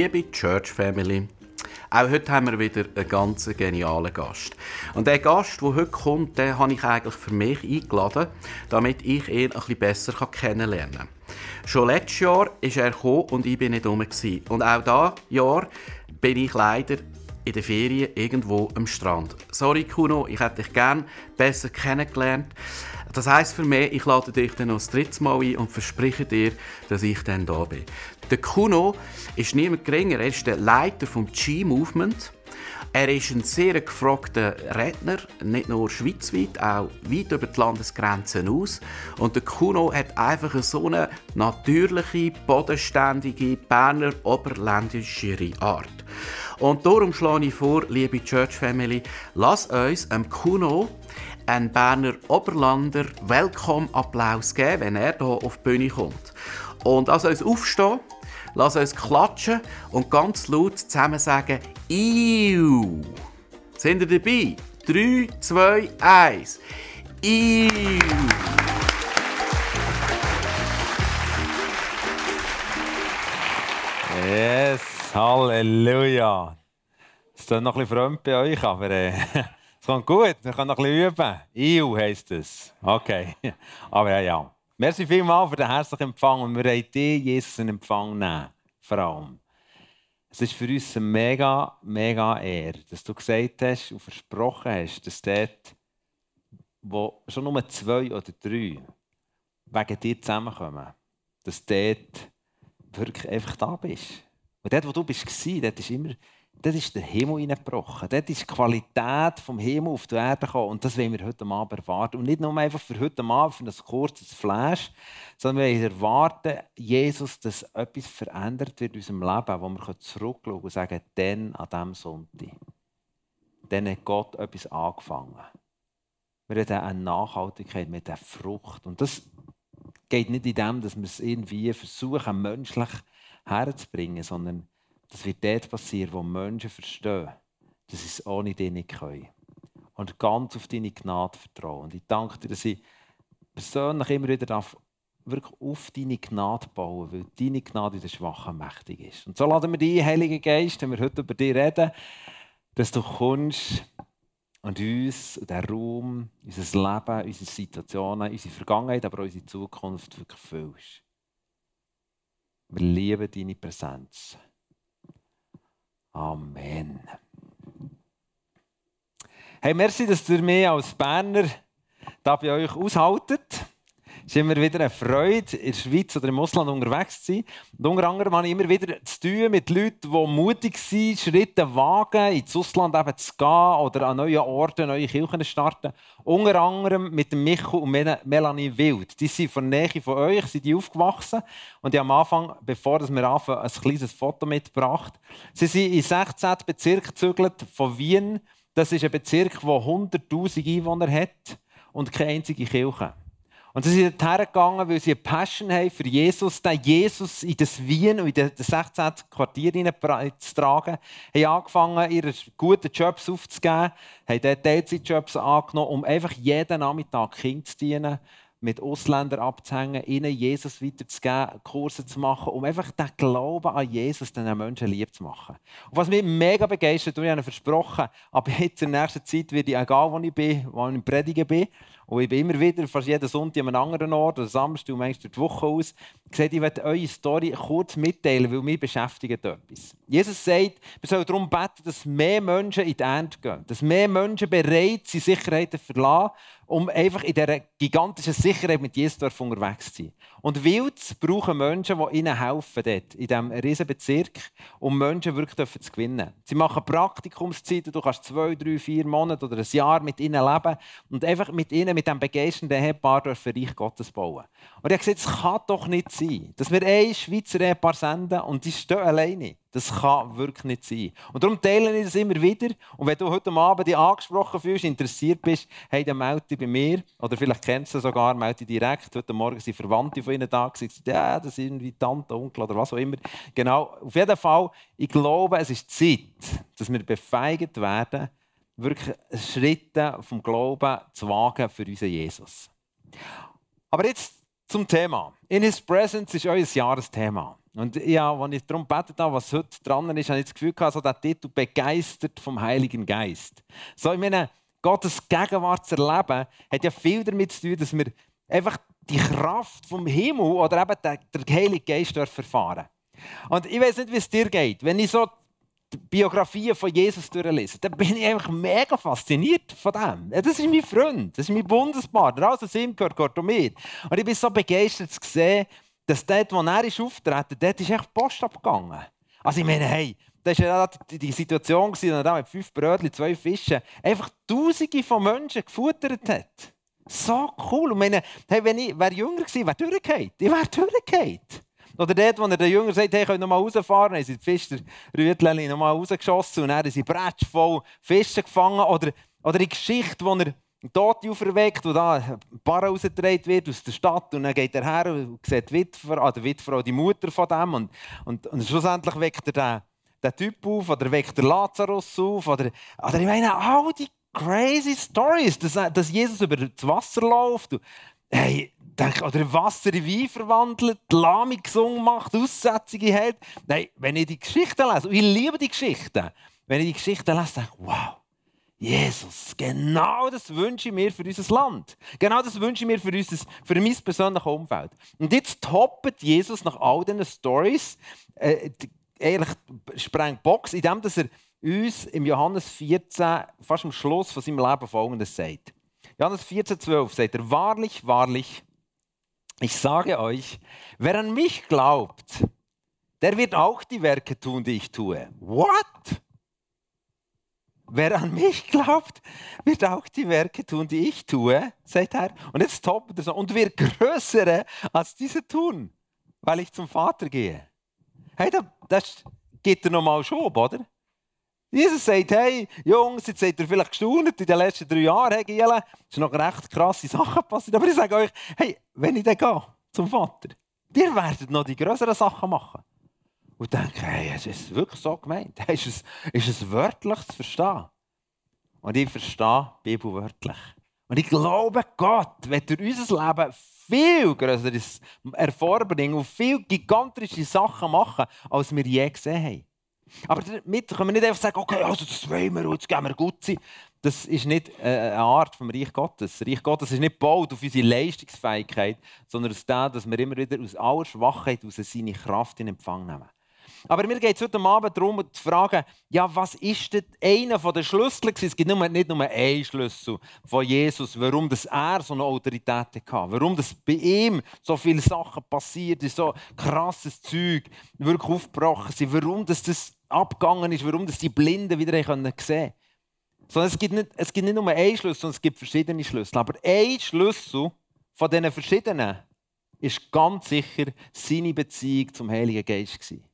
Liebe Church Family, auch heute haben wir wieder einen ganz genialen Gast. Und der Gast, der heute kommt, den habe ich eigentlich für mich eingeladen, damit ich ihn ein bisschen besser kennenlernen kann. Schon letztes Jahr ist er gekommen und ich bin nicht rum. Und auch dieses Jahr bin ich leider in der Ferien irgendwo am Strand. Sorry Kuno, ich hätte dich gern besser kennengelernt. Das heisst für mich, ich lade dich dann noch das dritte Mal ein und verspreche dir, dass ich dann da bin. Der Kuno ist niemand geringer, er ist der Leiter vom G-Movement. Er ist ein sehr gefragter Redner, nicht nur schweizweit, auch weit über die Landesgrenzen aus. Und der Kuno hat einfach so eine natürliche, bodenständige, Berner oberländischere Art. Und darum schlage ich vor, liebe Church Family, lass uns dem Kuno einen Berner Oberlander Welcome-Applaus geben, wenn er hier auf die Bühne kommt. Und lass uns aufstehen, lass uns klatschen und ganz laut zusammen sagen «Iu». Sind ihr dabei? 3, 2, 1. «Iu». Yes, Halleluja. Es ist noch ein bisschen bei euch, aber äh, kommt gut. Wir können noch ein bisschen üben. Iu heisst es. Okay. Aber ja, ja. Merci vielmals für den herzlichen Empfang und wir wollen dir, Jesus, in Empfang nehmen. Vor allem. Es ist für uns eine mega, mega Ehre, dass du gesagt hast und versprochen hast, dass dort, wo schon nur zwei oder drei wegen dir zusammenkommen, dass dort wirklich einfach da bist. Und dort, wo du bist, dort ist immer dort ist der Himmel hineingebrochen. Dort ist die Qualität vom Himmel auf die Erde gekommen. Und das wollen wir heute Abend erwarten. Und nicht nur einfach für heute Abend, für ein kurzes Flash, sondern wir erwarten, Jesus, dass etwas verändert wird in unserem Leben, wo wir zurückschauen und sagen, dann an diesem Sonntag, dann hat Gott etwas angefangen. Wir haben eine Nachhaltigkeit mit der Frucht. Und das geht nicht in dem, dass wir es irgendwie versuchen, menschlich herzubringen, sondern das wird dort passieren, wo Menschen verstehen, dass sie es ohne dich nicht können. Und ganz auf deine Gnade vertrauen. Und ich danke dir, dass ich persönlich immer wieder darf, wirklich auf deine Gnade bauen, weil deine Gnade in der Schwachen mächtig ist. Und so laden wir dich, Heilige Geist, wenn wir heute über dich reden, dass du kommst und uns, den Raum, unser Leben, unsere Situationen, unsere Vergangenheit, aber auch unsere Zukunft wirklich füllst. Wir lieben deine Präsenz. Amen. Hey, merci, dass ihr mich als Berner da bei euch aushaltet. Ist immer wieder eine Freude, in der Schweiz oder im Ausland unterwegs zu sein. Und unter anderem habe ich immer wieder zu tun mit Leuten, die mutig sind, Schritte wagen, ins Ausland eben zu gehen oder an neuen Orten, neue Kirchen zu starten. Unter anderem mit Michael und Melanie Wild. Die sind von Nähe von euch, sind die aufgewachsen. Und ich am Anfang, bevor wir anfangen, ein kleines Foto mitgebracht. Sie sind in 16 Bezirk gezügelt von Wien. Das ist ein Bezirk, der 100'000 Einwohner hat und keine einzige Kirche. Und sie sind dorthin gegangen, weil sie eine Passion haben für Jesus, den Jesus in das Wien und in das 16. Quartier zu tragen. Sie haben angefangen, ihre guten Jobs aufzugeben, haben dort Teilzeitjobs angenommen, um einfach jeden Nachmittag Kind zu dienen mit Ausländern abzuhängen, ihnen Jesus weiterzugeben, Kurse zu machen, um einfach den Glauben an Jesus den Menschen lieb zu machen. Und was mich mega begeistert, und ich habe versprochen, ab jetzt in der nächsten Zeit werde ich, egal wo ich bin, wo ich Predigen bin, und ich bin immer wieder, fast jeden Sonntag an einem anderen Ort, oder Samstag und manchmal die Woche aus, gesagt, ich werde eure Story kurz mitteilen, weil mich beschäftigt etwas. Jesus sagt, wir sollen darum beten, dass mehr Menschen in die Ernte gehen, dass mehr Menschen bereit sind, Sicherheiten zu verlassen, um einfach in dieser gigantischen Sicherheit mit Jesus unterwegs zu sein. Und Wilds brauchen Menschen, die ihnen helfen dort, in diesem riesen Bezirk, um Menschen wirklich zu gewinnen. Sie machen Praktikumszeiten, du kannst zwei, drei, vier Monate oder ein Jahr mit ihnen leben und einfach mit ihnen, mit diesem begeisternden Ehepaar, für Reich Gottes bauen. Und ich habe gesagt, es kann doch nicht sein, dass wir ein Schweizer Ehepaar senden und die stehen alleine. Das kann wirklich nicht sein. Und darum teile ich das immer wieder. Und wenn du heute Abend dich angesprochen fühlst, interessiert bist, hey, dann melde dich bei mir. Oder vielleicht kennst du sogar, melde dich direkt. Heute Morgen sind Verwandte von ihnen da gesagt, ja, das sind irgendwie Tante, Onkel oder was auch immer. Genau. Auf jeden Fall, ich glaube, es ist Zeit, dass wir befeigt werden, wirklich Schritte vom Glauben zu wagen für unseren Jesus. Aber jetzt zum Thema. In His Presence ist euer Jahresthema. Und ja, als ich darum gebetet habe, was heute dran ist, habe ich das Gefühl gehabt, so der Titel «Begeistert vom Heiligen Geist». So, ich meine, Gottes Gegenwart zu erleben, hat ja viel damit zu tun, dass wir einfach die Kraft vom Himmel oder eben der, der Heilige Geist erfahren Und ich weiß nicht, wie es dir geht. Wenn ich so die Biografien von Jesus durchlese, dann bin ich einfach mega fasziniert von dem. Das ist mein Freund, das ist mein Bundespartner. Alles, was ihm gehört, gehört um mir. Und ich bin so begeistert zu sehen, dass dort, wo er ist auftreten, dort ist echt Post abgegangen. Also ich meine, hey, das war ja die Situation, dass er mit fünf Brötchen, zwei Fischen einfach Tausende von Menschen gefuttert hat. So cool. Und meine, hey, wenn ich wäre jünger gewesen, wäre durchgefallen. Ich wäre durchgefallen. Oder dort, wo er den Jüngern sagt, hey, könnt noch mal rausfahren, haben sie die Fischerrütchen noch mal rausgeschossen und dann haben sie Bretsch voll Fische gefangen. Oder, oder die Geschichte, wo er Tote auferweckt, wo da ein Bar rausgetragen wird aus der Stadt und dann geht er her und sieht die Witwer, ah, die Witwer, die Mutter von dem und, und, und schlussendlich weckt er den, den Typ auf oder weckt der Lazarus auf oder, oder ich meine, all die crazy Stories, dass, dass Jesus über das Wasser läuft und, hey, denk, oder Wasser in Wein verwandelt, Lahmung gesungen macht, Aussetzungen hält. Nein, wenn ich die Geschichten lese, und ich liebe die Geschichten, wenn ich die Geschichten lese, denke ich, wow, Jesus, genau das wünsche ich mir für unser Land. Genau das wünsche ich mir für, unser, für mein persönliches Umfeld. Und jetzt toppet Jesus nach all diesen Stories äh, eigentlich sprengt Box, indem er uns im Johannes 14, fast am Schluss von seinem Leben folgendes sagt. Johannes 14, 12 sagt er, wahrlich, wahrlich, ich sage euch, wer an mich glaubt, der wird auch die Werke tun, die ich tue. What? Wer an mich glaubt, wird auch die Werke tun, die ich tue, sagt er. Und jetzt toppet er so, und wird größere als diese tun, weil ich zum Vater gehe. Hey, das geht er nochmal schon, oder? Jesus sagt, hey, Jungs, jetzt seid ihr vielleicht gestaunt in den letzten drei Jahren, hey, Giele, es sind noch recht krasse Sachen passiert. Aber ich sage euch, hey, wenn ich dann gehe zum Vater, ihr werdet noch die größeren Sachen machen und denke, hey, ist wirklich so gemeint? Ist es, ist es wörtlich zu verstehen? Und ich verstehe die Bibel wörtlich. Und ich glaube, Gott wird durch unser Leben viel größeres hervorbringen und viel gigantische Sachen machen, als wir je gesehen haben. Aber damit können wir nicht einfach sagen, okay, also das wollen wir und jetzt gehen wir gut sein. Das ist nicht äh, eine Art vom Reich Gottes. Das Reich Gottes ist nicht gebaut auf unsere Leistungsfähigkeit, sondern aus dem, dass wir immer wieder aus aller Schwachheit aus seine Kraft in Empfang nehmen. Aber mir geht es heute Abend darum, zu fragen, ja, was ist denn einer der Schlüssel? Es gibt nicht nur einen Schlüssel von Jesus, warum das er so eine Autorität hatte, warum das bei ihm so viele Sachen passiert ist, so krasses Zeug wirklich aufgebrochen sind, warum das, das abgegangen ist, warum das die Blinden wieder sehen können. Sondern es gibt, nicht, es gibt nicht nur einen Schlüssel, sondern es gibt verschiedene Schlüssel. Aber ein Schlüssel von diesen verschiedenen ist ganz sicher seine Beziehung zum Heiligen Geist. Gewesen.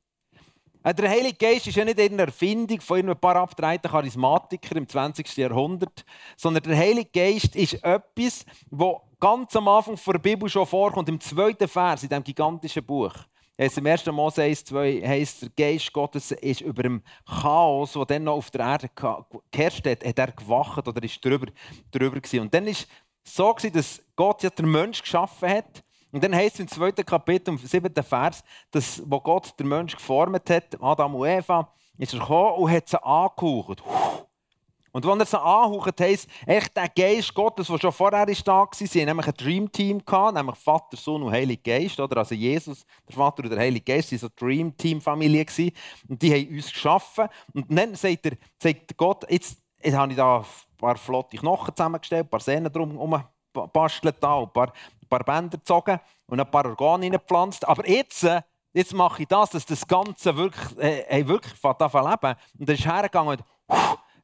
Äh, der Heilige Geist ist ja nicht eine Erfindung von ein paar abgedrehten Charismatikern im 20. Jahrhundert, sondern der Heilige Geist ist etwas, das ganz am Anfang der Bibel schon vorkommt, im zweiten Vers in diesem gigantischen Buch. Es Im 1. Mose 1, 2 heisst, der Geist Gottes ist über dem Chaos, das dann noch auf der Erde geherrscht hat, hat er gewacht oder ist drüber, drüber gewesen. Und dann war es so, dass Gott ja den Mensch geschaffen hat und dann heißt es im zweiten Kapitel, im siebten Vers, dass, wo Gott den Menschen geformt hat, Adam und Eva, ist er gekommen und hat sie angehaucht. Und wenn er sie anhaucht, heisst echt der Geist Gottes, der schon vorher ist da war, sie hatten nämlich ein Dreamteam, gehabt, nämlich Vater, Sohn und Heiliger Geist. Oder? Also Jesus, der Vater und der Heilige Geist waren so eine Dreamteam-Familie. Und die haben uns geschaffen. Und dann sagt, er, sagt Gott, jetzt, jetzt habe ich da ein paar flotte Knochen zusammengestellt, ein paar Sehnen drum bastelt, da, ein paar paar Bänder gezogen und ein paar Organe gepflanzt. Aber jetzt, äh, jetzt mache ich das, dass das Ganze wirklich, äh, wirklich anfangen leben. Und dann ist er hergegangen und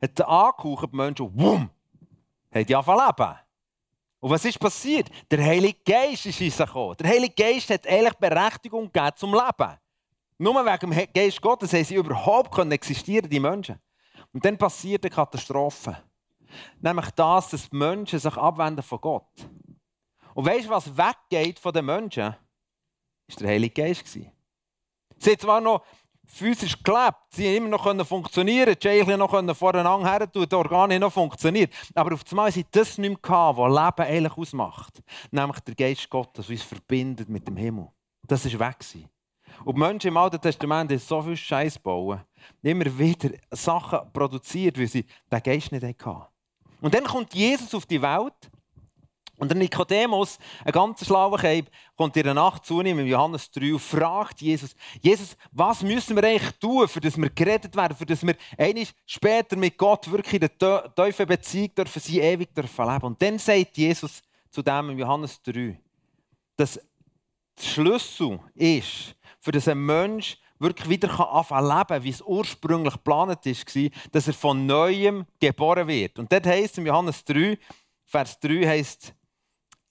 hat angehaucht, die Menschen, wumm, haben die anfangen leben. Und was ist passiert? Der Heilige Geist ist in gekommen. Der Heilige Geist hat eigentlich Berechtigung gegeben zum Leben. Nur wegen dem Geist Gottes haben sie überhaupt existieren, die Menschen. Und dann passiert eine Katastrophe. Nämlich das, dass die Menschen sich abwenden von Gott. Und weißt du, was weggeht von den Menschen? Ist der Heilige Geist. Sie haben zwar noch physisch gelebt, sie haben immer noch funktionieren, die Schächle noch voreinander her tun, die Organe noch funktioniert. Aber auf einmal sie das nicht mehr was Leben eigentlich ausmacht. Nämlich der Geist Gottes, der uns verbindet mit dem Himmel. Das ist weg. Und die Menschen im Alten Testament haben so viel Scheiß bauen. Immer wieder Sachen produziert, weil sie den Geist nicht hatten. Und dann kommt Jesus auf die Welt. Und der Nikodemus, ein ganz schlauer Keib, kommt in der Nacht zu ihm, im Johannes 3, und fragt Jesus, Jesus, was müssen wir eigentlich tun, für dass wir gerettet werden, für dass wir später mit Gott wirklich in der tiefen Beziehung dürfen, sie ewig dürfen leben. Und dann sagt Jesus zu dem im Johannes 3, dass der Schlüssel ist, für dass ein Mensch wirklich wieder anfangen leben wie es ursprünglich geplant war, dass er von Neuem geboren wird. Und dort heißt im Johannes 3, Vers 3 heißt,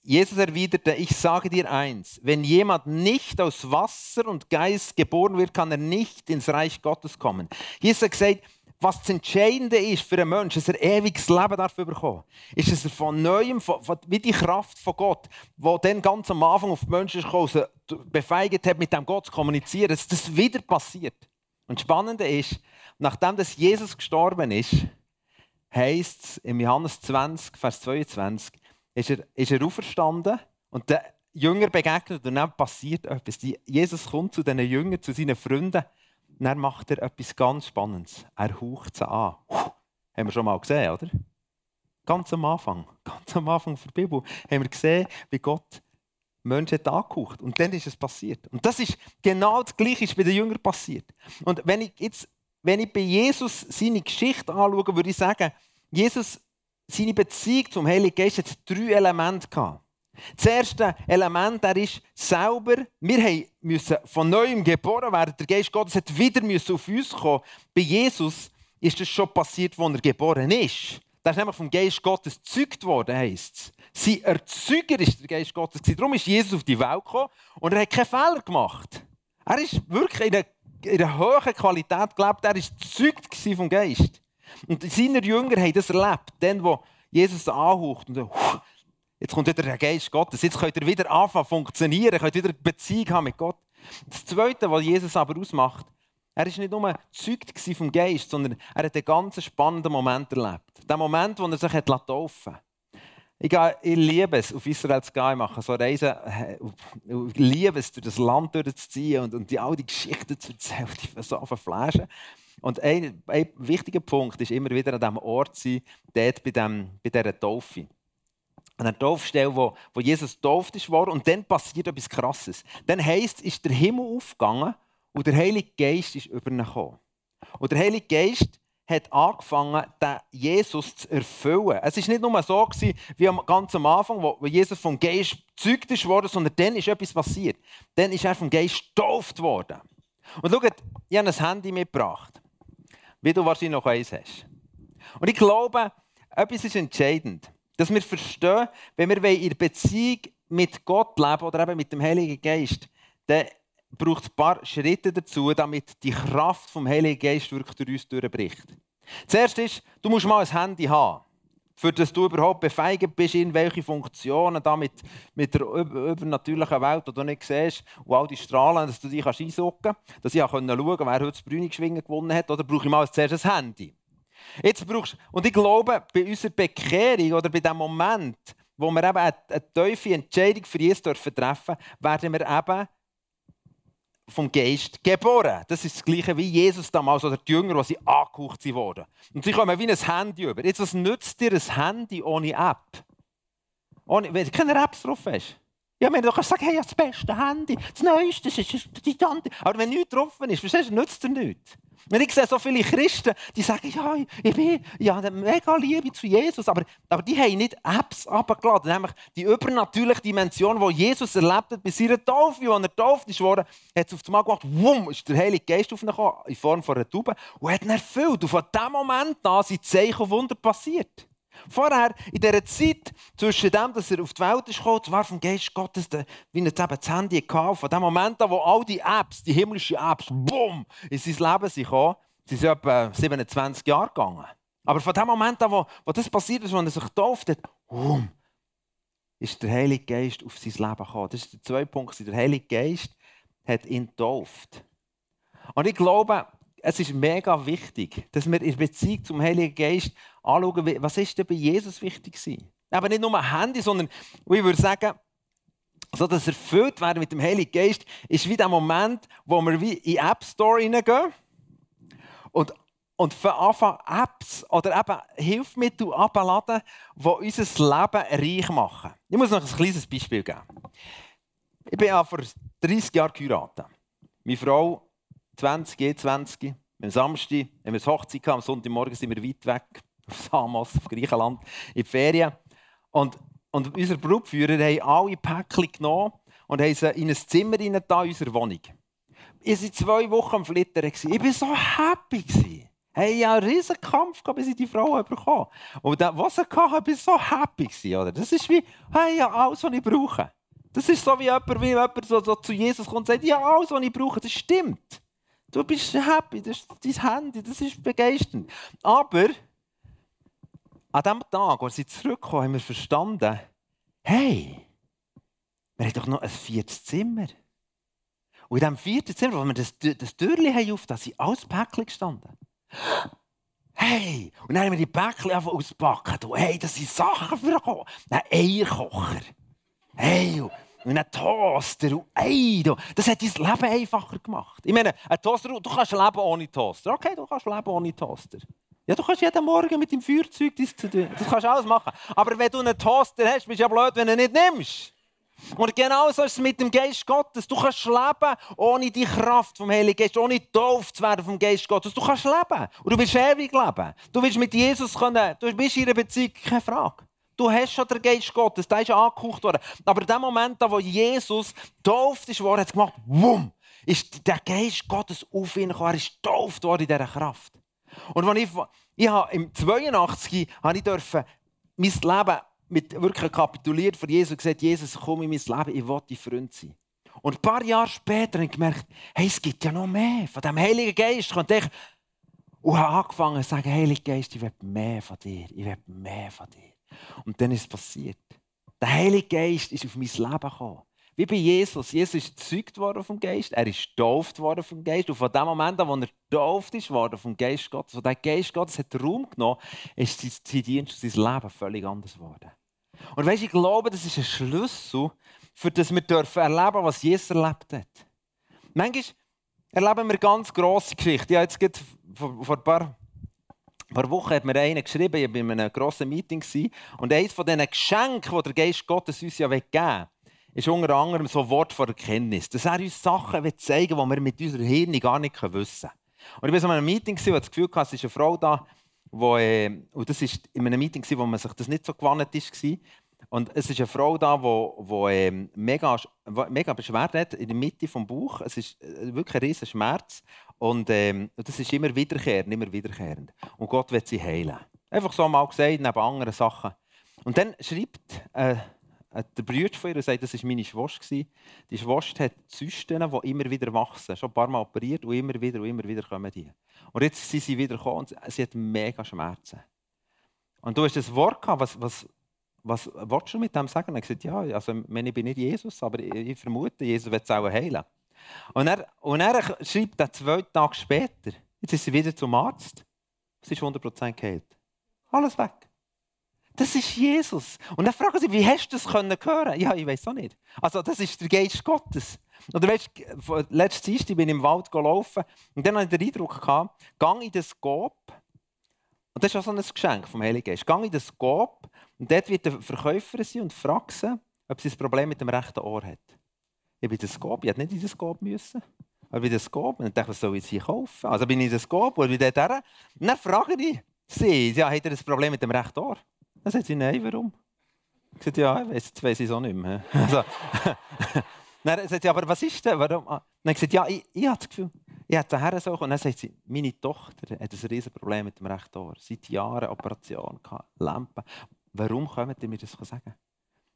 Jesus erwiderte, ich sage dir eins, wenn jemand nicht aus Wasser und Geist geboren wird, kann er nicht ins Reich Gottes kommen. Jesus hat gesagt, was das Entscheidende ist für einen Menschen, dass er ewiges Leben darf bekommen ist, dass er von Neuem, von, von, wie die Kraft von Gott, die dann ganz am Anfang auf die Menschen kam, befeigt hat, mit dem Gott zu kommunizieren, dass das wieder passiert. Und das Spannende ist, nachdem dass Jesus gestorben ist, heißt es im Johannes 20, Vers 22, ist er, ist er auferstanden und der Jünger begegnet und dann passiert etwas. Jesus kommt zu diesen Jüngern, zu seinen Freunden dann macht er etwas ganz Spannendes. Er haucht sie an. Haben wir schon mal gesehen, oder? Ganz am Anfang, ganz am Anfang der Bibel, haben wir gesehen, wie Gott Menschen angehaucht. Und dann ist es passiert. Und das ist genau das Gleiche, was bei den Jüngern passiert. Und wenn ich jetzt, wenn ich bei Jesus seine Geschichte anschaue, würde ich sagen, Jesus, seine Beziehung zum Heiligen Geist hat drei Elemente gehabt. Das erste Element, er ist selber, wir müssen von neuem geboren werden. Der Geist Gottes hat wieder auf uns kommen. Bei Jesus ist das schon passiert, als er geboren ist. Er ist nämlich vom Geist Gottes gezeugt worden, heisst es. Sein Erzeuger ist der Geist Gottes. Darum ist Jesus auf die Welt gekommen und er hat keinen Fehler gemacht. Er ist wirklich in einer, in einer hohen Qualität gelebt. Er war gezeugt vom Geist. Und seine Jünger haben das erlebt, dann, wo Jesus anhaucht und so, Jetzt kommt wieder der Geist Gottes. Jetzt könnt ihr wieder anfangen funktionieren, könnt wieder Beziehung haben mit Gott. Das Zweite, was Jesus aber ausmacht, er war nicht nur gezeugt vom Geist, sondern er hat einen ganz spannenden Moment erlebt. Der Moment, wo er sich taufen hat. Ich, ich liebe es, auf Israel zu gehen, machen so Reisen. Ich liebe es, durch das Land durchzuziehen und, und die, all die Geschichten zu erzählen, die so auf Flaschen. Und ein, ein wichtiger Punkt ist immer wieder an diesem Ort zu sein, dort bei, dem, bei dieser Taufe an der Taufstelle, wo, wo Jesus getauft ist worden. Und dann passiert etwas Krasses. Dann heisst ist der Himmel aufgegangen und der Heilige Geist ist über ihn gekommen. Und der Heilige Geist hat angefangen, den Jesus zu erfüllen. Es war nicht nur so gewesen, wie ganz am Anfang, wo Jesus vom Geist gezeugt ist worden, sondern dann ist etwas passiert. Dann ist er vom Geist getauft worden. Und schaut, ich habe ein Handy mitgebracht, wie du wahrscheinlich noch eins hast. Und ich glaube, etwas ist entscheidend. Dass wir verstehen, wenn wir in Beziehung mit Gott leben oder eben mit dem Heiligen Geist, dann braucht es ein paar Schritte dazu, damit die Kraft vom Heiligen Geist wirklich durch uns durchbricht. Zuerst ist, du musst mal ein Handy haben, für das du überhaupt befeigt bist, in welche Funktionen da mit, mit der übernatürlichen Welt, die du nicht siehst, und all die Strahlen, dass du dich einsuchen kannst, dass ich auch schauen konnte, wer heute das Brünig gewonnen hat, oder brauche ich mal zuerst ein Handy. Jetzt brauchst, und ich glaube, bei unserer Bekehrung oder bei dem Moment, wo wir eben eine, eine tiefe Entscheidung für Jesus treffen dürfen, werden wir eben vom Geist geboren. Das ist das Gleiche wie Jesus damals oder die Jünger, sie angehaucht wurden. Und sie kommen wie ein Handy über. Jetzt, was nützt dir ein Handy ohne App? Ohne, wenn du keine Apps drauf hast. Ja, wenn du kannst sagen, hey, das beste Handy, das Neueste, das ist die Tante. Aber wenn nichts drauf ist, verstehst du, nützt dir nichts. Wenn ich sehe so viele Christen, die sagen, ja, ich bin ja, eine mega Liebe zu Jesus, aber, aber die haben nicht Apps abgeladen, nämlich die übernatürliche Dimension, die Jesus erlebt hat bei seiner Taufe, als er getauft ist hat es auf einmal gemacht, wumm, ist der Heilige Geist aufgekommen, in Form von einer Taube, und hat ihn erfüllt. Und von diesem Moment an sind Zeichen und Wunder passiert. Vorher, in dieser Zeit, zwischen dem, dass er auf die Welt ist gekommen, zwar vom Geist Gottes, wie er eben das Handy hatte, von dem Moment an, wo all die Apps, die himmlischen Apps, bumm, in sein Leben sind gekommen, sind sie etwa 27 Jahre gegangen. Aber von dem Moment an, wo, wo das passiert ist, wo er sich getauft hat, bumm, ist der Heilige Geist auf sein Leben gekommen. Das ist der zweite Punkt. Der Heilige Geist hat ihn getauft. Und ich glaube, es ist mega wichtig, dass wir in Beziehung zum Heiligen Geist anschauen, was ist denn bei Jesus wichtig gewesen. Aber nicht nur ein Handy, sondern ich würde sagen, so dass erfüllt werden mit dem Heiligen Geist, ist wie der Moment, wo wir wie in den App Store hineingehen und, und für Anfang Apps oder eben Hilfsmittel abladen, die unser Leben reich machen. Ich muss noch ein kleines Beispiel geben. Ich bin ja vor 30 Jahren geheiratet. Meine Frau, 20, 20, am Samstag haben wir Hochzeit am Sonntagmorgen sind wir weit weg, auf Samos, auf Griechenland, in die Ferien. Und und unser Brutführer haben alle Päckchen genommen und haben sie in ein Zimmer in unserer Wohnung. Ich war zwei Wochen am Flittern. Ich war so happy. Hey, ja, einen riesen Kampf bis ich die Frau bekommen Und das, was ich hatte, war so happy. Oder? Das ist wie, hey, ja, alles, was ich brauche. Das ist so wie jemand, wie jemand so, so zu Jesus kommt und sagt, ja, alles, was ich brauche, das stimmt. Du bist happy, das ist dein Handy, das ist begeisternd. Aber an dem Tag, als sie zurückkommen, haben wir verstanden, hey, wir haben doch noch ein viertes Zimmer. Und in diesem vierten Zimmer, wo wir das, das Türchen haben auf, da sind alles Päckchen gestanden. Hey! Und dann haben wir die Päckchen einfach auspacken. Hey, das sind Sachen für Ein Eierkocher. Hey! Und ein Toaster und Ei. Das hat dein Leben einfacher gemacht. Ich meine, ein Toaster, du kannst leben ohne Toaster. Okay, du kannst leben ohne Toaster. Ja, du kannst jeden Morgen mit dem Feuerzeug das, das kannst alles machen. Aber wenn du einen Toaster hast, bist du ja blöd, wenn du ihn nicht nimmst. Und genau so ist es mit dem Geist Gottes. Du kannst leben ohne die Kraft vom Heiligen Geist, ohne getauft zu werden vom Geist Gottes. Du kannst leben. Und du willst ewig leben. Du willst mit Jesus können. Du bist in einer Beziehung, keine Frage. Du hast schon den Geist Gottes, der ist angehaucht worden. Aber in dem Moment, wo Jesus getauft ist hat es gemacht, wumm, ist der Geist Gottes auf ihn gekommen. Er ist getauft worden in dieser Kraft. Und als ich, ich habe im 82 habe ich dürfen mein Leben mit wirklich kapituliert vor Jesus und gesagt, Jesus, komm in mein Leben, ich will dein Freund sein. Und ein paar Jahre später habe ich gemerkt, hey, es gibt ja noch mehr von dem Heiligen Geist. Und ich habe angefangen zu sagen, Heiliger Geist, ich will mehr von dir, ich will mehr von dir. Und dann ist es passiert. Der Heilige Geist ist auf mein Leben gekommen. Wie bei Jesus. Jesus ist gezeugt worden vom Geist, er ist getauft worden vom Geist. Und von dem Moment an, wo er getauft ist worden vom Geist Gottes, wo der Geist Gottes hat Raum genommen ist sein Dienst und sein Leben völlig anders geworden. Und weißt, ich glaube, das ist ein Schlüssel, für das wir dürfen erleben, was Jesus erlebt hat. Manchmal erleben wir ganz grosse Geschichten. Ja, jetzt geht vor, vor ein paar paar Wochen hat mir einer geschrieben, ich war in einem grossen Meeting und eines von diesen Geschenken, die der Geist Gottes uns ja geben will, ist unter anderem so ein Wort von Erkenntnis. Dass er uns Sachen zeigen will, die wir mit unserem Hirn gar nicht wissen können. Und ich war in einem Meeting, wo ich das Gefühl hatte, es ist eine Frau da, wo, äh, und das war in einem Meeting, wo man sich das nicht so gewandt war. Und es ist eine Frau da, die wo, wo, äh, mega, mega Beschwerde hat in der Mitte des Bauch. Es ist äh, wirklich ein riesiger Schmerz. Und äh, das ist immer wiederkehrend, immer wiederkehrend. Und Gott wird sie heilen. Einfach so mal gesagt, neben anderen Sachen. Und dann schreibt äh, der Bruder von ihr sagt, das war meine Schwester. Die Schwester hat Zysten, die immer wieder wachsen. Schon ein paar Mal operiert und immer wieder und immer wieder kommen die. Und jetzt sind sie wieder gekommen und sie hat mega Schmerzen. Und du hast das Wort gehabt, was, was, was willst du mit dem sagen? Er hat gesagt, ja, also, ich bin nicht Jesus, aber ich vermute, Jesus wird es auch heilen. Und er, und er schreibt dann zwei Tage später, jetzt ist sie wieder zum Arzt, sie ist 100% geheilt. Alles weg. Das ist Jesus. Und dann fragen sie, wie hast du das können? Ja, ich weiß auch nicht. Also, das ist der Geist Gottes. Oder weißt, letztes Jahr bin ich im Wald gelaufen und dann hatte ich den Eindruck, gehabt, gang in den Skop. Und das ist auch so ein Geschenk vom Heiligen Geist. Gang in den Skop und dort wird der Verkäufer sein und fragt sie, ob sie ein Problem mit dem rechten Ohr hat. Ich bin in den Skop, ich hätte nicht in den Skop müssen. Aber in den Skop, und dachte, was soll ich jetzt hier kaufen? Also bin ich in den Skop und bin dort her. Dann frage ich sie, ja, hat er ein Problem mit dem rechten Ohr? Dann sagt sie, nein, warum? Ich sagte, ja, jetzt weiß ich es auch nicht mehr. Also, dann sagt sie, aber was ist denn? Warum? Ah, dann sagt ja, ich, ich habe das Gefühl, ich habe daher so. Und dann sagt sie, meine Tochter hat ein riesiges Problem mit dem rechten Ohr. Seit Jahren Operation, Lampen. Warum könnt ihr mir das sagen?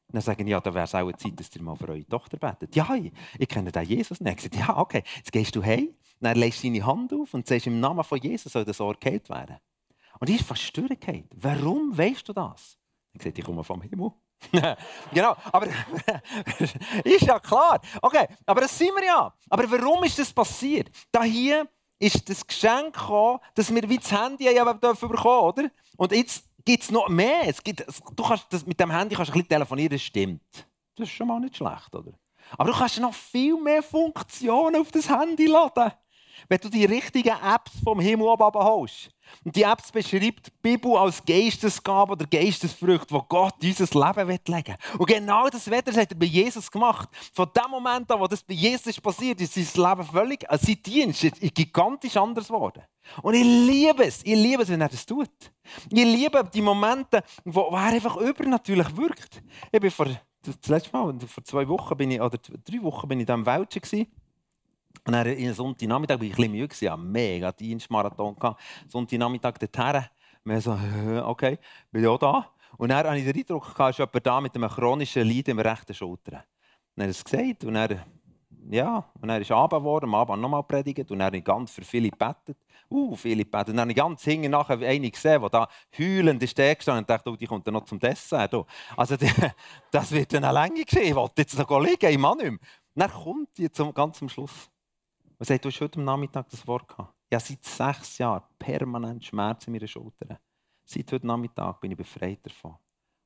Dann sagen ja, da wäre es auch eine Zeit, dass ihr mal für eure Tochter betet. Ja, ich, kenne den Jesus nicht. Sagt, ja, okay, jetzt gehst du heim, dann legst du deine Hand auf und sagst, im Namen von Jesus soll das Ohr geheilt werden. Und ich ist fast Störigkeit. Warum weißt du das? Ich gesagt, ich komme vom Himmel. genau, aber ist ja klar. Okay, aber das sind wir ja. Aber warum ist das passiert? Da hier ist das Geschenk gekommen, dass wir wie das Handy haben bekommen, oder? Und jetzt gibt es noch mehr. Es gibt, du kannst das, mit dem Handy kannst ein bisschen telefonieren, das stimmt. Das ist schon mal nicht schlecht, oder? Aber du kannst noch viel mehr Funktionen auf das Handy laden, wenn du die richtigen Apps vom Himmel abholst. Und die Apps beschreibt die Bibel als Geistesgabe oder Geistesfrucht, die Gott unser Leben legen will. Und genau das Wetter hat er bei Jesus gemacht. Von dem Moment an, wo das bei Jesus passiert ist, ist sein Leben völlig, also sein Dienst ist gigantisch anders geworden. Und ich liebe es, ich liebe es, wenn er das tut. Ich liebe die Momente, wo, er einfach übernatürlich wirkt. Ich bin vor, das letzte Mal, vor zwei Wochen bin ich, oder drei Wochen bin ich da im Welschen gewesen. Und dann in Sonntagnachmittag war ich ein bisschen müde, ich hatte einen mega Dienstmarathon. Sonntagnachmittag dorthin. Wir so, okay, bin ich auch da. Und dann hatte ich den Eindruck, ist jemand da mit einem chronischen Leid in der rechten Schulter. Und er hat es gesagt und er, ja, und er ist Abend geworden, am Abend nochmal predigt und er hat ganz für viele gebetet. Uh, gebetet. Und dann habe ich ganz hinten nachher eine gesehen, die da heulend ist gestanden und dachte, oh, die kommt dann noch zum Dessert. Also die, das wird eine Länge geschehen. Ich wollte jetzt noch liegen, ich mache nicht mehr. dann kommt die zum, ganz zum Schluss. Und sagt, du hast heute am Nachmittag das Wort gehabt. Ja, seit sechs Jahren permanent Schmerzen in meinen Schultern. Seit heute Nachmittag bin ich befreit davon.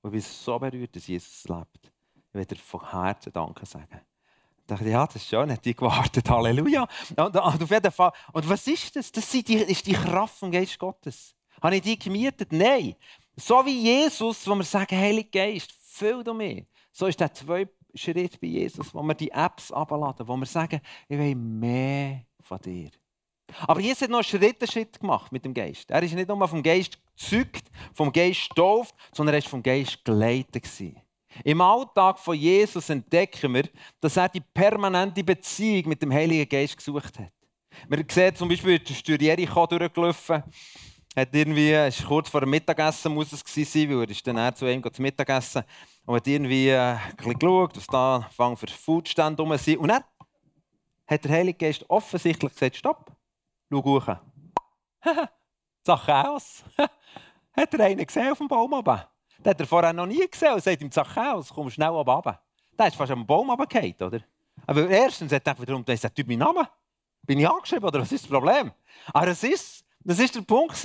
Und ich bin so berührt, dass Jesus lebt. Ich werde dir von Herzen Danke sagen. Dachte, ja, das ist schön, hat die gewartet. Halleluja. Und, auf jeden Fall. Und was ist das? Das ist die, ist die Kraft vom Geist Gottes. Habe ich die gemietet? Nein. So wie Jesus, wo wir sagen, Heiliger Geist, füll du mich. So ist der zwei Schritt bei Jesus, wo wir die Apps abladen, wo wir sagen, ich will mehr von dir. Aber Jesus hat noch einen Schritt, Schritt gemacht mit dem Geist. Er ist nicht nur vom Geist gezückt, vom Geist getauft, sondern er war vom Geist geleitet. Im Alltag von Jesus entdecken wir, dass er die permanente Beziehung mit dem Heiligen Geist gesucht hat. Wir sehen zum Beispiel, ist durch Jericho durchgelaufen, hat irgendwie, ist kurz vor dem Mittagessen muss es sein, weil er ist dann zu ihm zum Mittagessen und hat irgendwie äh, ein bisschen geschaut, was da für Foodstände rum sind. Und dann hat der Heilige Geist offensichtlich gesagt, stopp, schau hoch. Zachäus. hat er einen gesehen auf dem Baum oben? Den hat er vorher noch nie gesehen und sagt ihm, Zachäus, komm schnell oben runter. Der ist fast am Baum runtergefallen, oder? Aber erstens hat er wiederum, das ist der mein Name. Bin ich angeschrieben, oder was ist das Problem? Aber das ist, das ist der Punkt.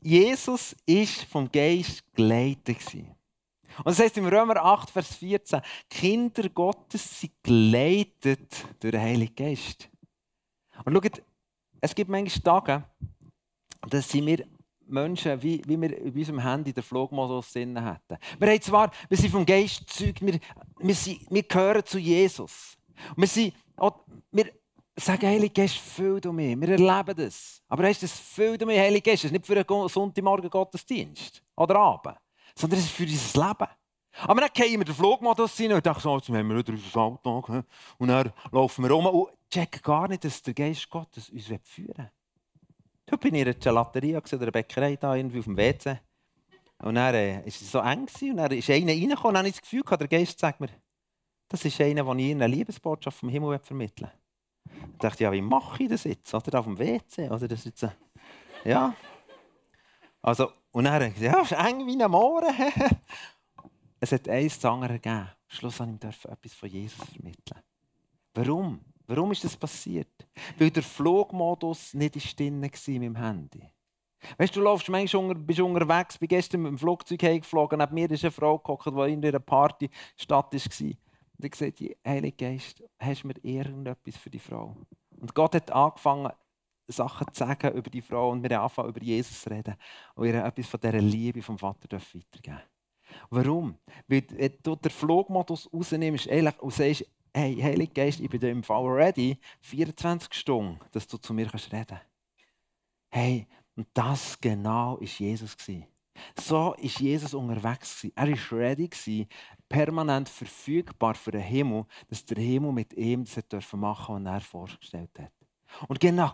Jesus war vom Geist geleitet. Und das heißt im Römer 8, Vers 14, Kinder Gottes sind geleitet durch den Heiligen Geist. Und schaut, es gibt manchmal Tage, da sind wir Menschen, wie, wie wir in unserem Handy den Flugmodus drin hätten. Wir haben zwar, wir sind vom Geist gezeugt, wir, wir, sind, wir gehören zu Jesus. Wir, sind, wir sagen, Heilige Geist, füll du mich. Wir erleben das. Aber heißt das, füll du mich, Heilige Geist, das ist nicht für einen Sonntagmorgen Gottesdienst oder Abend sondern es ist für unser Leben. Aber dann gehen wir den Flugmodus rein und denken so, jetzt haben wir wieder unser Alltag. Und dann laufen wir um und checken gar nicht, dass der Geist Gottes uns führen will. Heute bin ich in einer Gelateria oder einer Bäckerei da, irgendwie auf dem WC. Und dann äh, es so eng gewesen, und dann ist einer reingekommen und dann habe ich das Gefühl der Geist sagt mir, das ist einer, der ich eine Liebesbotschaft vom Himmel vermitteln will. Ich dachte, ja, wie mache ich das jetzt? Oder auf dem WC? Oder das jetzt, ja. Also, und dann habe ich gesagt, ja, eng wie ein Mohren. es hat eins zu anderen gegeben. Am Schluss durfte ich etwas von Jesus vermitteln. Warum? Warum ist das passiert? Weil der Flugmodus nicht in mit dem Handy. Weißt du, du läufst manchmal unter, bist unterwegs, bin gestern mit dem Flugzeug geflogen, neben mir ist eine Frau gehockt, die in einer Party Stadt war. Und ich gesagt, Heilige Geist, hast du mir irgendetwas für die Frau? Und Gott hat angefangen, Sachen zu sagen über die Frau und wir haben angefangen, über Jesus zu reden und ihr etwas von dieser Liebe vom Vater weitergeben Warum? Weil du den Flugmodus rausnimmst und sagst, hey, Heilige Geist, ich bin im Fall ready, 24 Stunden, dass du zu mir reden kannst. Hey, und das genau ist Jesus. So war Jesus unterwegs. Er war ready, permanent verfügbar für den Himmel, dass der Himmel mit ihm das machen was er vorgestellt hat. Und genau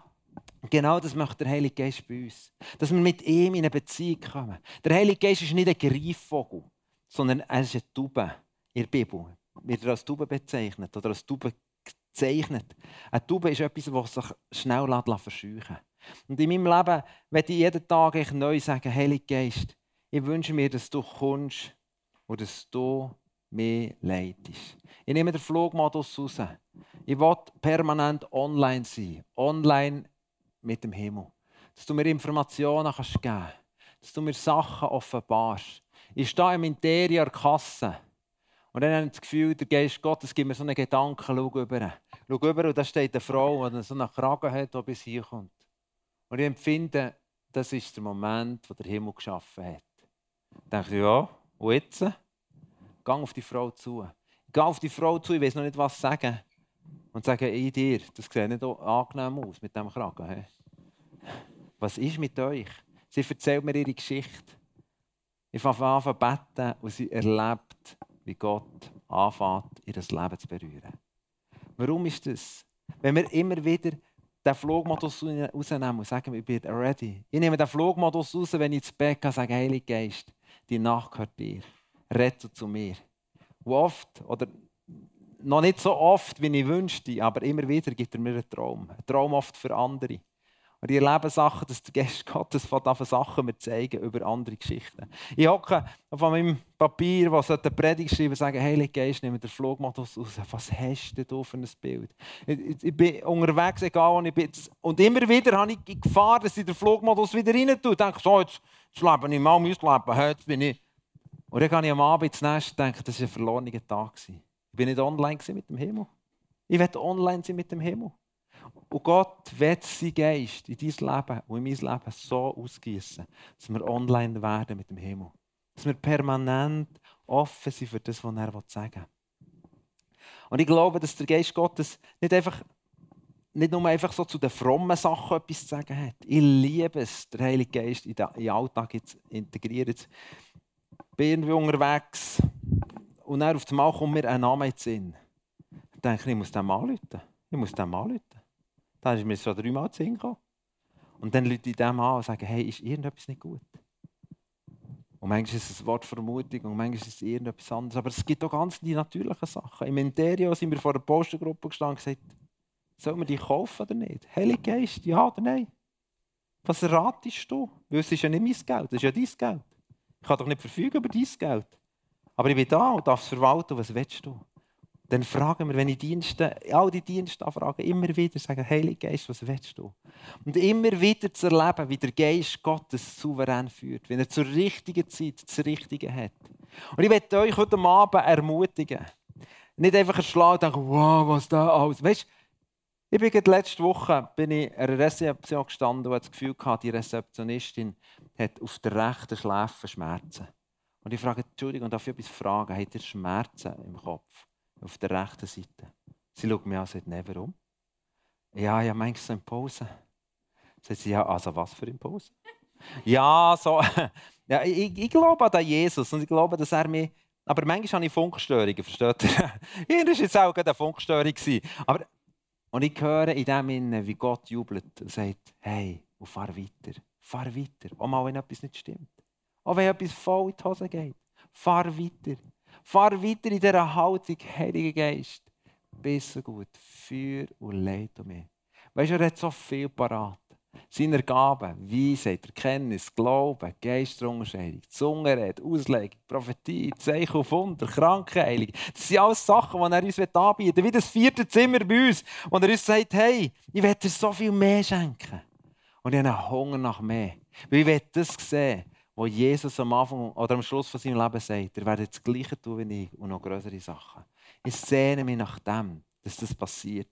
Genau das möchte der Heilige Geist bei uns. Dass wir mit ihm in eine Beziehung kommen. Der Heilige Geist ist nicht ein Greifvogel, sondern er ist eine Taube. In der Bibel wird er als Taube bezeichnet oder als Taube gezeichnet. Eine Taube ist etwas, das sich schnell verscheuchen lässt. Und in meinem Leben werde ich jeden Tag neu sagen, Heilige Geist, ich wünsche mir, dass du kommst und dass du mich leitest. Ich nehme den Flugmodus raus. Ich will permanent online sein. Online mit dem Himmel. Dass du mir Informationen kannst geben kannst. Dass du mir Sachen offenbarst. Ich stehe im Interieur Kasse Und dann habe ich das Gefühl, der Geist Gottes gibt mir so einen Gedanken, schau über. Schau über und da steht eine Frau, die so einen Kragen hat, die bis hier kommt. Und ich empfinde, das ist der Moment, wo der Himmel geschaffen hat. Ich denke, ja, und jetzt? Geh auf die Frau zu. Ich gehe auf die Frau zu, ich weiß noch nicht, was sagen. Und sage, ich dir, das sieht nicht angenehm aus mit diesem Kragen. Was ist mit euch? Sie erzählt mir ihre Geschichte. Ich fange an zu beten und sie erlebt, wie Gott anfängt, ihr Leben zu berühren. Warum ist das? Wenn wir immer wieder den Flugmodus rausnehmen und sagen, ich bin ready. Ich nehme den Flugmodus raus, wenn ich ins Bett gehe und sage, Heilige Geist, die Nacht gehört dir. Rette zu mir. Und oft, oder noch nicht so oft, wie ich wünschte, aber immer wieder gibt er mir einen Traum. Ein Traum oft für andere. Und ich erlebe Sachen, dass der Geist Gottes von Sachen mir zeigen über andere Geschichten. Ich hocke auf meinem Papier, was eine Predigt schreiben, sagen, Heilige Geist, nehme den Flugmodus raus. Was hast du für ein Bild? Ich, ich bin unterwegs, egal wo ich bin. Und immer wieder habe ich die Gefahr, dass ich den Flugmodus wieder rein tue. Ich denke, so, jetzt, jetzt lebe ich mal mein Leben. Jetzt bin ich. Und dann gehe ich am Abend ins Nest und denke, das war ein verlorener Tag. Ich bin nicht online mit dem Himmel. Ich werde online sein mit dem Himmel. Und Gott wird sein Geist in dein Leben und in mein Leben so ausgießen, dass wir online werden mit dem Himmel. Dass wir permanent offen sind für das, was er sagen will. Und ich glaube, dass der Geist Gottes nicht einfach nicht nur einfach so zu den frommen Sachen etwas zu sagen hat. Ich liebe es, den Heiligen Geist in den Alltag zu integrieren. Ich bin irgendwie unterwegs und dann auf einmal kommt mir ein Name in den Sinn. Ich denke, ich muss den mal anrufen. Ich muss den mal anrufen. Dann ist mir so dreimal zu gekommen. Und dann Leute in dem an und sagen, hey, ist irgendetwas nicht gut? Und manchmal ist es ein Wort Vermutung und manchmal ist es irgendetwas anderes. Aber es gibt auch ganz die natürlichen Sachen. Im Interio sind wir vor einer Postengruppe gestanden und gesagt, sollen wir die kaufen oder nicht? Heilige Geist, ja oder nein? Was ratest du? Weil es ist ja nicht mein Geld, das ist ja dein Geld. Ich kann doch nicht verfügen über dein Geld. Aber ich bin da und darf es verwalten. Was willst du? Dann fragen wir, wenn ich Dienste, all die Dienste anfragen, immer wieder sagen, Heilige Geist, was willst du? Und immer wieder zu erleben, wie der Geist Gottes souverän führt, wenn er zur richtigen Zeit das Richtige hat. Und ich möchte euch heute Abend ermutigen, nicht einfach erschlagen und denken, wow, was da alles. Weißt, ich bin letzte Woche bin ich in einer Rezeption gestanden und hatte das Gefühl die Rezeptionistin hat auf der rechten Schläfe Schmerzen. Und ich frage, Entschuldigung, darf ich etwas fragen? Habt ihr Schmerzen im Kopf? Auf der rechten Seite. Sie schaut mich an und sagt, nein, warum? Ja, ja, meinst du in Pause? Sagt sie, ja, also was für in Pause? ja, so. ja, ich, ich glaube an Jesus und ich glaube, dass er mich. Aber manchmal habe ich Funkstörungen, versteht ihr? Hier war jetzt auch eine Funkstörung. Aber, und ich höre in dem Innen, wie Gott jubelt und sagt, hey, und fahr weiter, fahr weiter. Auch mal, wenn etwas nicht stimmt. Auch wenn etwas voll in die Hose geht. Fahr weiter. Fahr weiter in dieser Haltung, Heiliger Geist. Besser gut, für und leid um mich. Weißt du, er hat so viel parat. Seine Gaben, Weisheit, Erkenntnis, Glauben, Geisterunterscheidung, Zungenrede, Auslegung, Prophetie, Zeichen auf Wunder, Krankenheilung. Das sind alles Sachen, die er uns anbieten will. Wie das vierte Zimmer bei uns, wo er uns sagt, hey, ich werde dir so viel mehr schenken. Und ich habe einen Hunger nach mehr. Weil ich will das sehen wo Jesus am Anfang oder am Schluss von seinem Leben sagt, ihr werdet das Gleiche tun wie ich und noch größere Sachen. Ich sehne mich nach dem, dass das passiert.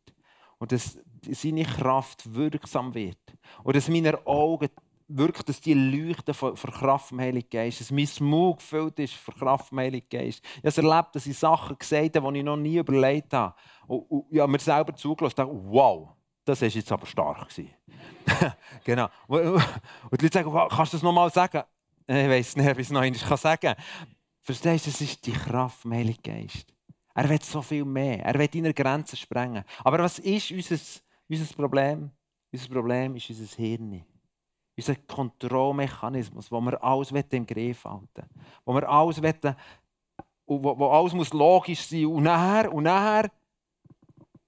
Und dass seine Kraft wirksam wird. Und dass meine Augen wirklich, dass die leuchten vor, vor Kraft vom Heiligen Geist. Dass mein Mund gefüllt ist vor Kraft vom Heiligen Geist. Ich habe erlebt, dass ich Sachen gesagt habe, die ich noch nie überlegt habe. Und, und ich habe mir selber zugelassen und dachte, wow, das war jetzt aber stark. genau. Und die Leute sagen, kannst du das nochmal sagen? Ich weiß nicht, ob ich es noch einmal sagen kann. Verstehst du, das ist die Kraft vom Heiligen Geist. Er will so viel mehr. Er will deine Grenzen sprengen. Aber was ist unser, unser Problem? Unser Problem ist unser Hirn. Unser Kontrollmechanismus, wo wir alles im Griff halten Wo wir alles wollen, wo, wo alles muss logisch sein und nachher und nachher.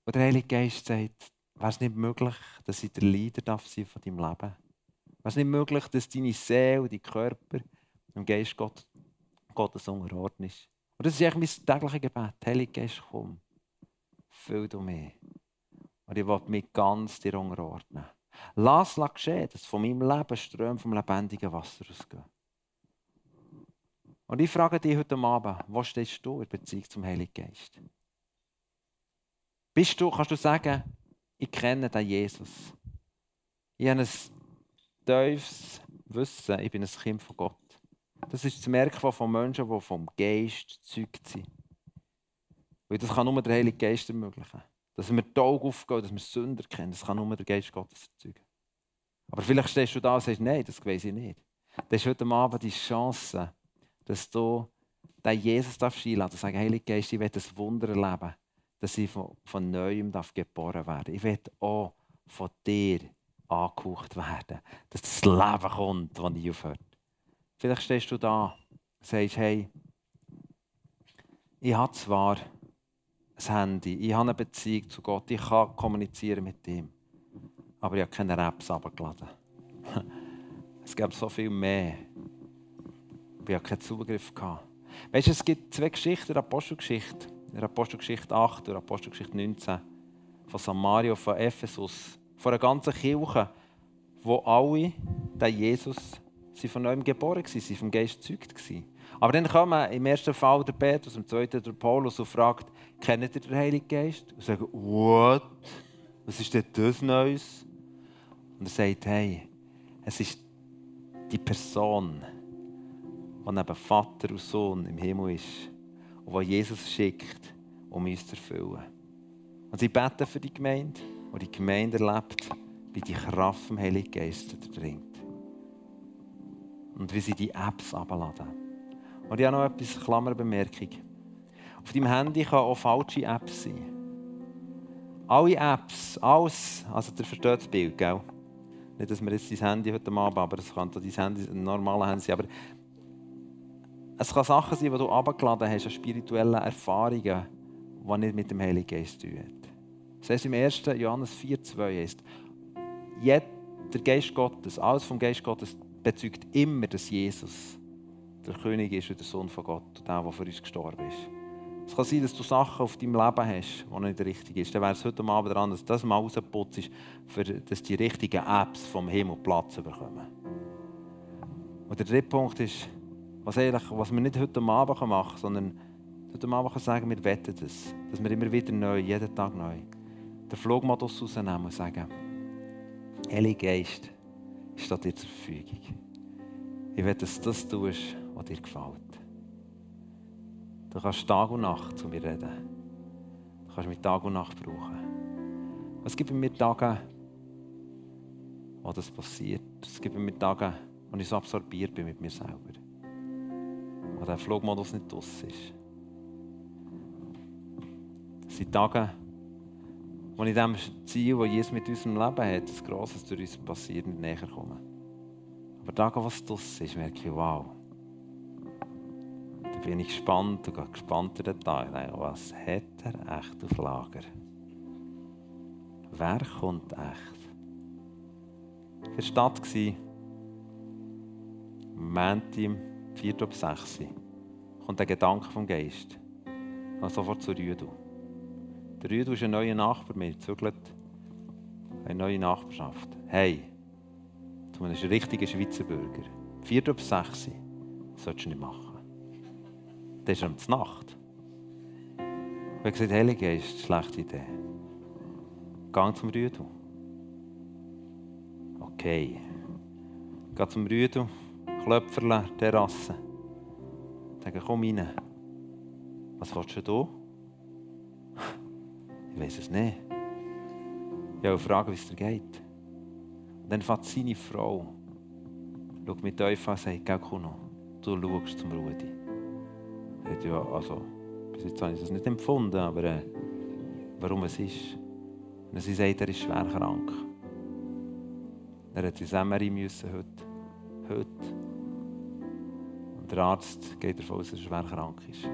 Und der Heilige Geist sagt, wäre es nicht möglich, dass ich der Leader darf sein von deinem Leben? Ist nicht möglich, dass deine Seele, dein Körper dem Geist Gott, Gottes unterordnet ist. Und das ist eigentlich mein tägliches Gebet. Heilige Geist, komm, füll du mich. Und ich will mich ganz dir unterordnen. Lass es geschehen, dass von meinem Leben Ströme vom lebendigen Wasser ausgehen. Und ich frage dich heute Abend, wo stehst du in Beziehung zum Heiligen Geist? Bist du, kannst du sagen, ich kenne den Jesus. Ich habe ein tiefes Wissen, ich bin ein Kind von Gott. Das ist das Merkmal von Menschen, die vom Geist gezeugt sind. Weil das kann nur der Heilige Geist ermöglichen. Dass wir die Augen aufgehen, dass wir Sünder kennen, das kann nur der Geist Gottes erzeugen. Aber vielleicht stehst du da und sagst, nein, das weiß ich nicht. Das ist heute Abend die Chance, dass du den Jesus einladen darfst. Sagen, Heilige Geist, ich will das Wunder erleben, dass ich von, von Neuem geboren werden Ich will auch von dir angehaucht werden. Dass das Leben kommt, das nie aufhört. Vielleicht stehst du da und sagst, hey, ich habe zwar ein Handy, ich habe eine Beziehung zu Gott, ich kann kommunizieren mit ihm, aber ich habe keine Apps abgeladen. es gibt so viel mehr. Ich habe keinen Zugriff. Weißt du, es gibt zwei Geschichten der Apostelgeschichte. In der Apostelgeschichte 8 und Apostelgeschichte 19 von Samaria, von Ephesus, von einer ganzen Kirche, wo alle den Jesus sie von neuem geboren waren, sie vom Geist gezeugt waren. Aber dann kommen im ersten Fall der Petrus, im zweiten der Paulus und fragt, kennt ihr den Heiligen Geist? Und sagen, what? Was ist denn das Neues? Und er sagt, hey, es ist die Person, die neben Vater und Sohn im Himmel ist und die Jesus schickt, um uns zu erfüllen. Und sie beten für die Gemeinde und die Gemeinde erlebt, wie die Kraft vom Heiligen Geist dringt. Und wie sie die Apps abladen. Und ich habe noch etwas, Klammerbemerkung. Auf deinem Handy kann auch falsche Apps sein. Alle Apps, alles, also der versteht das Bild, gell? Nicht, dass wir jetzt dein Handy heute Abend, aber es kann dein Handy, ein normales Handy sein, aber es kann Sachen sein, die du abgeladen hast, an spirituellen Erfahrungen, die nicht mit dem Heiligen Geist zu tun haben. Das heißt im 1. Johannes 4,2 heißt, der Geist Gottes, alles vom Geist Gottes bezeugt immer, dass Jesus der König ist und der Sohn von Gott, der, der für uns gestorben ist. Es kann sein, dass du Sachen auf deinem Leben hast, die nicht richtig sind. Dann wäre es heute Abend dran, dass das mal rausputzt ist, für, dass die richtigen Apps vom Himmel Platz bekommen. Und der dritte Punkt ist, was, eigentlich, was wir nicht heute Abend machen sondern heute Abend sagen, wir wetten das. Dass wir immer wieder neu, jeden Tag neu, den Flugmodus rausnehmen und sagen, Heilige Geist, steht dir zur Verfügung. Ich will, dass du das tust, was dir gefällt. Du kannst Tag und Nacht zu mir reden. Du kannst mich Tag und Nacht brauchen. Es gibt mir Tage, wo das passiert. Es gibt mir Tage, wo ich so absorbiert bin mit mir selber. Wo der Flugmodus nicht draus ist. Es sind Tage, wo ich dem Ziel, das Jesus mit unserem Leben hat, das Grosses durch uns passiert, nicht näher komme. Aber Tage, was draus ist, merke ich, wow. Da bin ich gespannt und gehe gespannt in den Tag. Was hat er echt auf Lager? Wer kommt echt? War in der Stadt, am Montag, 4 ab 6 kommt der Gedanke vom Geist. Gehe sofort zu Rüdu. Der Rüdu ist ein neuer Nachbar mir, zügelt eine neue Nachbarschaft. Hey, du bist ein richtiger Schweizer Bürger. 4 ab 6 solltest du nicht machen. Das ist die Nacht. Ich habe gesagt, Heilige Geist, schlechte Idee. Gang zum Rüdu. Okay. Geh zum Rüdu, Klöpferle, Terrasse. Sage, komm rein. Was willst du? Ich weiß es nicht. Ich will fragen, wie es dir geht. Und dann fährt seine Frau, schaut mit euch an und sagt, geh Kuno, du schaust zum Rudi. Sagt, ja, also, bis jetzt habe ich das nicht empfunden, aber äh, warum es ist. Und sie sagt, er ist schwer krank. Er hat MRI müssen heute. Heute. Und der Arzt geht davon aus, dass er schwer krank ist.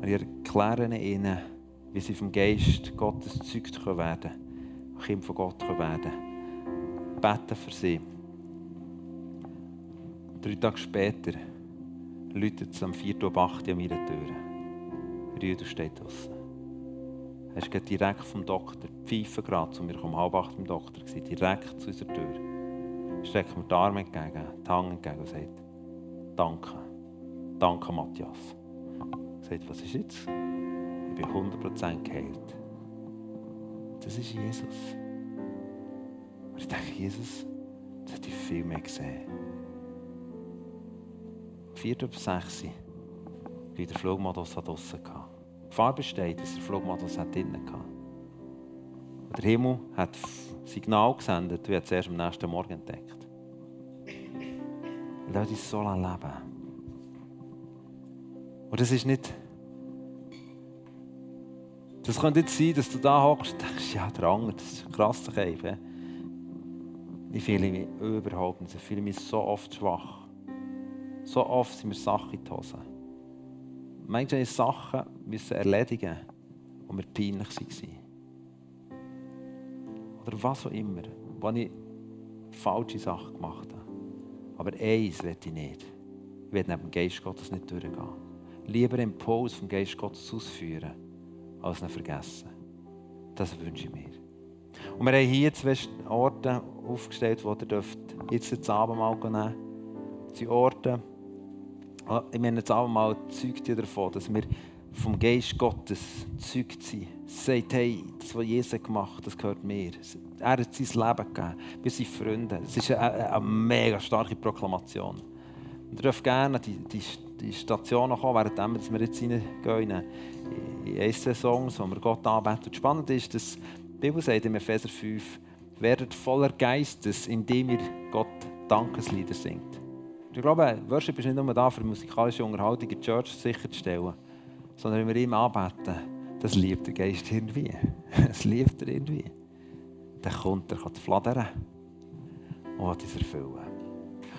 Und ich erkläre ihnen, wie sie vom Geist Gottes gezeugt werden können, Kind von Gott werden können. Beten für sie. Drei Tage später läutet es am 4. Uhr 8 an meiner Tür. Rüder steht draußen. Er ist direkt vom Doktor, pfeifen gerade zu mir, um halb acht beim Doktor, direkt zu unserer Tür. Streckt mir die Arme entgegen, die Hand entgegen und sagt, danke. Danke, Matthias. Er sagt, was ist jetzt? Bin 100% geheilt. Das ist Jesus. Und ich denke, Jesus, das hätte ich viel mehr gesehen. Vier über sechs wie der Flugmodus hatte. Die Gefahr besteht, dass der Flugmodus drinnen hatte. Der Himmel hat Signal gesendet, wie er es erst am nächsten Morgen entdeckt. Lass uns so leben. Und das ist nicht. Das könnte nicht sein, dass du da hockst und denkst, ja, der andere, das ist ein krasser Käfer. Ich fühle mich überhaupt nicht. Ich fühle mich so oft schwach. So oft sind mir Sachen in die Hose. Manchmal müssen Sachen erledigen, die mir peinlich waren. Oder was auch immer, wo ich falsche Sachen gemacht habe. Aber eins will ich nicht. Ich will neben dem Geist Gottes nicht durchgehen. Lieber Impuls vom Geist Gottes ausführen, als ihn vergessen. Das wünsche ich mir. Und wir haben hier zwei Orte aufgestellt, wo ihr dürft jetzt das Abendmahl nehmen dürft. Die Orte, ah, ich meine, das Abendmahl zeugt ja davon, dass wir vom Geist Gottes zeugt sind. Sagt, hey, das, was Jesus gemacht hat, das gehört mir. Er hat sein Leben gegeben. Wir sind Freunde. Es ist eine, eine, mega starke Proklamation. Ihr dürft gerne die, die, die Station kommen, während wir jetzt reingehen in zwei Songs, wo wir Gott anbeten. Und spannend ist, dass die Bibel sagt in Epheser 5, werdet voller Geistes, indem ihr Gott Dankeslieder singt. Ich glaube, Worship ist nicht nur da, für musikalische Unterhaltung in der Church sicherzustellen, sondern wenn wir ihm anbeten, das liebt der Geist irgendwie. Das liebt er irgendwie. Dann kommt er, kann fladern und hat es erfüllen.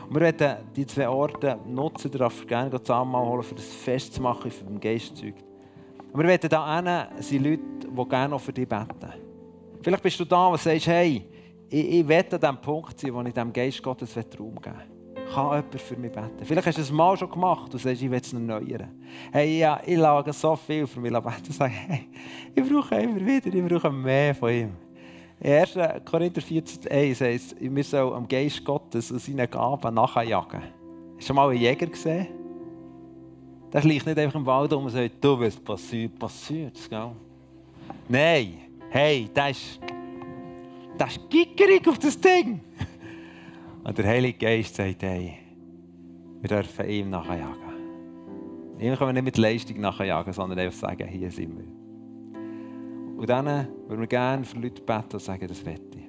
Und wir werden die zwei Orte nutzen, darauf gerne zusammenholen, um das Fest zu machen, für den Geistzeug. Und wir werden da sind Leute, die gerne für dich beten. Vielleicht bist du da und sagst, hey, ich, ich will an dem Punkt sein, wo ich dem Geist Gottes Raum geben will. Kann jemand für mich beten? Vielleicht hast du es mal schon gemacht und sagst, ich will es erneuern. Hey, ja, ich lage so viel für mich beten sage, hey, ich brauche immer wieder, ich brauche mehr von ihm. In 1. Korinther 14, 1 heißt wir sollen am Geist Gottes und seinen Gaben nachjagen. Hast du schon mal einen Jäger gesehen? Der liegt nicht einfach im Wald um und sagt, du, was passiert, passiert. Gell? Nein, hey, das ist, das ist gickerig auf das Ding. Und der Heilige Geist sagt, hey, wir dürfen ihm nachjagen. Ihm können wir nicht mit Leistung nachjagen, sondern einfach sagen, hier sind wir. Und dann würden wir gerne für Leute beten und sagen, das wette ich.